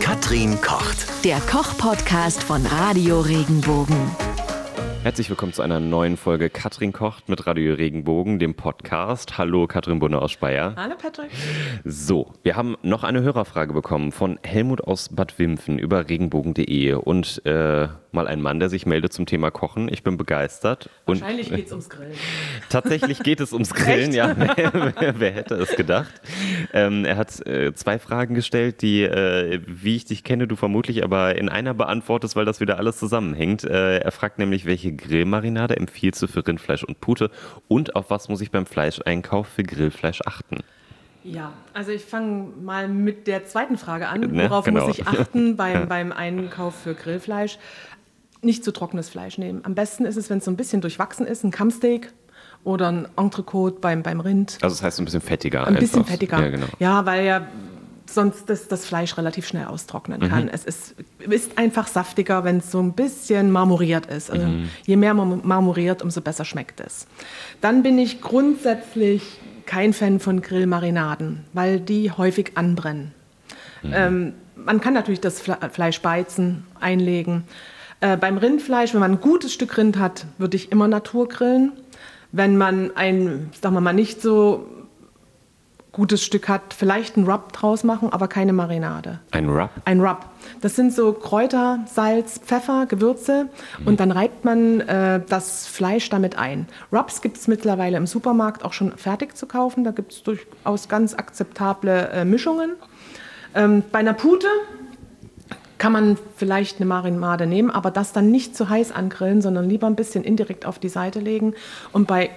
Katrin kocht. Der Koch-Podcast von Radio Regenbogen. Herzlich willkommen zu einer neuen Folge Katrin kocht mit Radio Regenbogen, dem Podcast. Hallo Katrin Bunne aus Speyer. Hallo Patrick. So, wir haben noch eine Hörerfrage bekommen von Helmut aus Bad Wimpfen über regenbogen.de und äh, mal ein Mann, der sich meldet zum Thema Kochen. Ich bin begeistert. Wahrscheinlich geht es ums Grillen. Tatsächlich geht es ums Grillen, ja. Wer, wer, wer, hätte es gedacht? Ähm, er hat äh, zwei Fragen gestellt, die, äh, wie ich dich kenne, du vermutlich aber in einer beantwortest, weil das wieder alles zusammenhängt. Äh, er fragt nämlich, welche Grillmarinade empfiehlst du für Rindfleisch und Pute und auf was muss ich beim Fleischeinkauf für Grillfleisch achten? Ja, also ich fange mal mit der zweiten Frage an. Ne? Worauf genau. muss ich achten beim, beim Einkauf für Grillfleisch? Nicht zu trockenes Fleisch nehmen. Am besten ist es, wenn es so ein bisschen durchwachsen ist, ein Kammsteak oder ein Entrecote beim, beim Rind. Also das heißt ein bisschen fettiger. Ein bisschen fettiger. Ja, genau. ja, weil ja sonst das, das Fleisch relativ schnell austrocknen kann. Mhm. Es ist, ist einfach saftiger, wenn es so ein bisschen marmoriert ist. Also mhm. Je mehr marmoriert, umso besser schmeckt es. Dann bin ich grundsätzlich kein Fan von Grillmarinaden, weil die häufig anbrennen. Mhm. Ähm, man kann natürlich das Fleisch beizen, einlegen. Äh, beim Rindfleisch, wenn man ein gutes Stück Rind hat, würde ich immer Natur grillen. Wenn man ein, sagen wir mal, nicht so gutes Stück hat, vielleicht einen Rub draus machen, aber keine Marinade. Ein Rub? Ein Rub. Das sind so Kräuter, Salz, Pfeffer, Gewürze mhm. und dann reibt man äh, das Fleisch damit ein. Rubs gibt es mittlerweile im Supermarkt auch schon fertig zu kaufen. Da gibt es durchaus ganz akzeptable äh, Mischungen. Ähm, bei einer Pute kann man vielleicht eine Marinade nehmen, aber das dann nicht zu heiß angrillen, sondern lieber ein bisschen indirekt auf die Seite legen. Und bei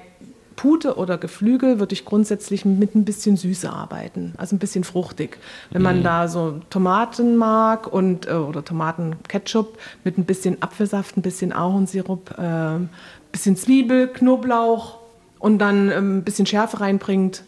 Pute oder Geflügel würde ich grundsätzlich mit ein bisschen Süße arbeiten, also ein bisschen fruchtig. Wenn man mm. da so Tomaten mag und äh, oder Tomatenketchup mit ein bisschen Apfelsaft, ein bisschen Ahornsirup, äh, ein bisschen Zwiebel, Knoblauch und dann äh, ein bisschen Schärfe reinbringt,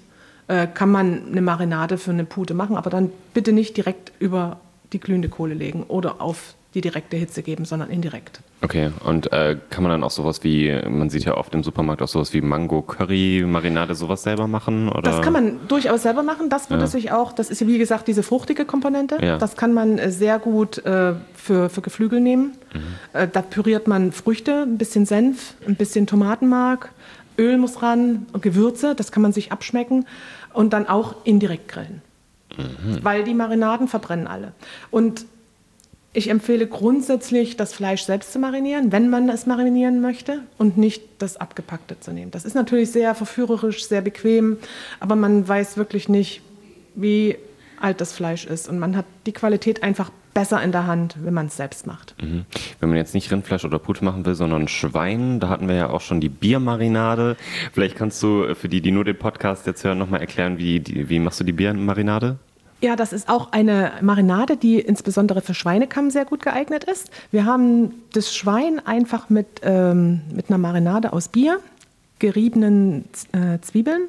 äh, kann man eine Marinade für eine Pute machen, aber dann bitte nicht direkt über die glühende Kohle legen oder auf die direkte Hitze geben, sondern indirekt. Okay, und äh, kann man dann auch sowas wie, man sieht ja oft im Supermarkt auch sowas wie Mango, Curry, Marinade, sowas selber machen? Oder? Das kann man durchaus selber machen. Das würde ja. sich auch, das ist ja wie gesagt diese fruchtige Komponente. Ja. Das kann man äh, sehr gut äh, für, für Geflügel nehmen. Mhm. Äh, da püriert man Früchte, ein bisschen Senf, ein bisschen Tomatenmark, Öl muss ran, Gewürze, das kann man sich abschmecken und dann auch indirekt grillen. Mhm. Weil die Marinaden verbrennen alle. Und ich empfehle grundsätzlich, das Fleisch selbst zu marinieren, wenn man es marinieren möchte und nicht das Abgepackte zu nehmen. Das ist natürlich sehr verführerisch, sehr bequem, aber man weiß wirklich nicht, wie alt das Fleisch ist. Und man hat die Qualität einfach besser in der Hand, wenn man es selbst macht. Mhm. Wenn man jetzt nicht Rindfleisch oder Pute machen will, sondern Schwein, da hatten wir ja auch schon die Biermarinade. Vielleicht kannst du für die, die nur den Podcast jetzt hören, nochmal erklären, wie, die, wie machst du die Biermarinade? Ja, das ist auch eine Marinade, die insbesondere für Schweinekamm sehr gut geeignet ist. Wir haben das Schwein einfach mit, ähm, mit einer Marinade aus Bier, geriebenen äh, Zwiebeln,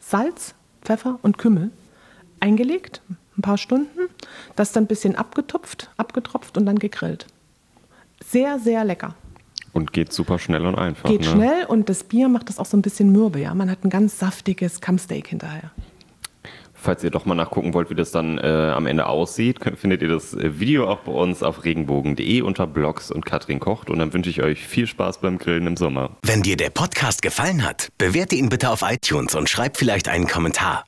Salz, Pfeffer und Kümmel eingelegt, ein paar Stunden, das dann ein bisschen abgetupft, abgetropft und dann gegrillt. Sehr, sehr lecker. Und geht super schnell und einfach. Geht ne? schnell und das Bier macht das auch so ein bisschen mürbe. Ja? Man hat ein ganz saftiges Kammsteak hinterher. Falls ihr doch mal nachgucken wollt, wie das dann äh, am Ende aussieht, könnt, findet ihr das äh, Video auch bei uns auf regenbogen.de unter Blogs und Katrin kocht. Und dann wünsche ich euch viel Spaß beim Grillen im Sommer. Wenn dir der Podcast gefallen hat, bewerte ihn bitte auf iTunes und schreib vielleicht einen Kommentar.